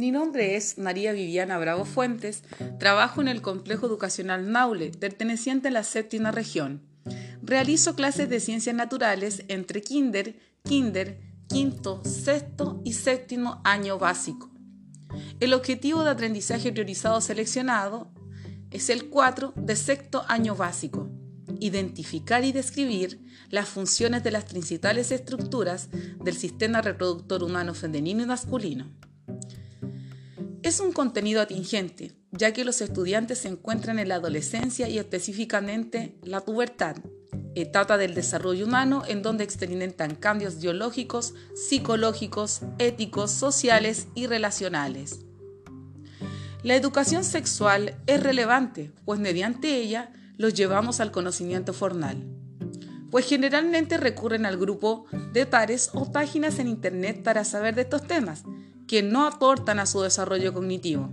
Mi nombre es María Viviana Bravo Fuentes, trabajo en el Complejo Educacional Naule, perteneciente a la séptima región. Realizo clases de ciencias naturales entre kinder, kinder, quinto, sexto y séptimo año básico. El objetivo de aprendizaje priorizado seleccionado es el 4 de sexto año básico. Identificar y describir las funciones de las principales estructuras del sistema reproductor humano femenino y masculino. Es un contenido atingente, ya que los estudiantes se encuentran en la adolescencia y específicamente la pubertad, etapa del desarrollo humano en donde experimentan cambios biológicos, psicológicos, éticos, sociales y relacionales. La educación sexual es relevante, pues mediante ella los llevamos al conocimiento formal, pues generalmente recurren al grupo de pares o páginas en Internet para saber de estos temas, que no aportan a su desarrollo cognitivo.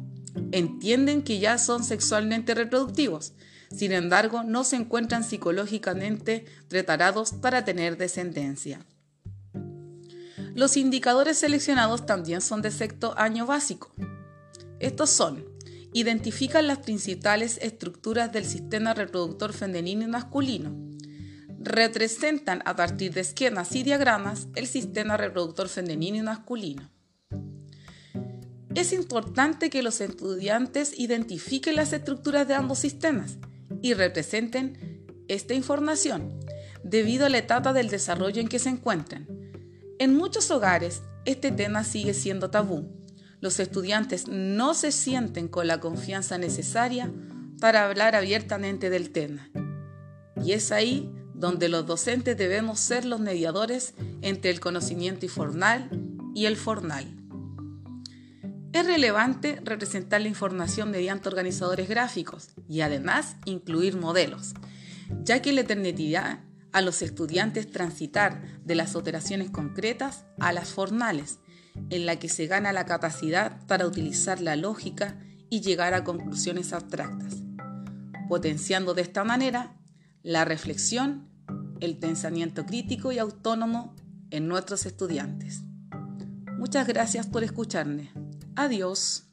Entienden que ya son sexualmente reproductivos, sin embargo no se encuentran psicológicamente preparados para tener descendencia. Los indicadores seleccionados también son de sexto año básico. Estos son, identifican las principales estructuras del sistema reproductor femenino y masculino. Representan a partir de esquemas y diagramas el sistema reproductor femenino y masculino. Es importante que los estudiantes identifiquen las estructuras de ambos sistemas y representen esta información debido a la etapa del desarrollo en que se encuentran. En muchos hogares, este tema sigue siendo tabú. Los estudiantes no se sienten con la confianza necesaria para hablar abiertamente del tema. Y es ahí donde los docentes debemos ser los mediadores entre el conocimiento informal y el formal. Es relevante representar la información mediante organizadores gráficos y además incluir modelos, ya que la eternidad a los estudiantes transitar de las operaciones concretas a las formales, en la que se gana la capacidad para utilizar la lógica y llegar a conclusiones abstractas, potenciando de esta manera la reflexión, el pensamiento crítico y autónomo en nuestros estudiantes. Muchas gracias por escucharme. Adiós.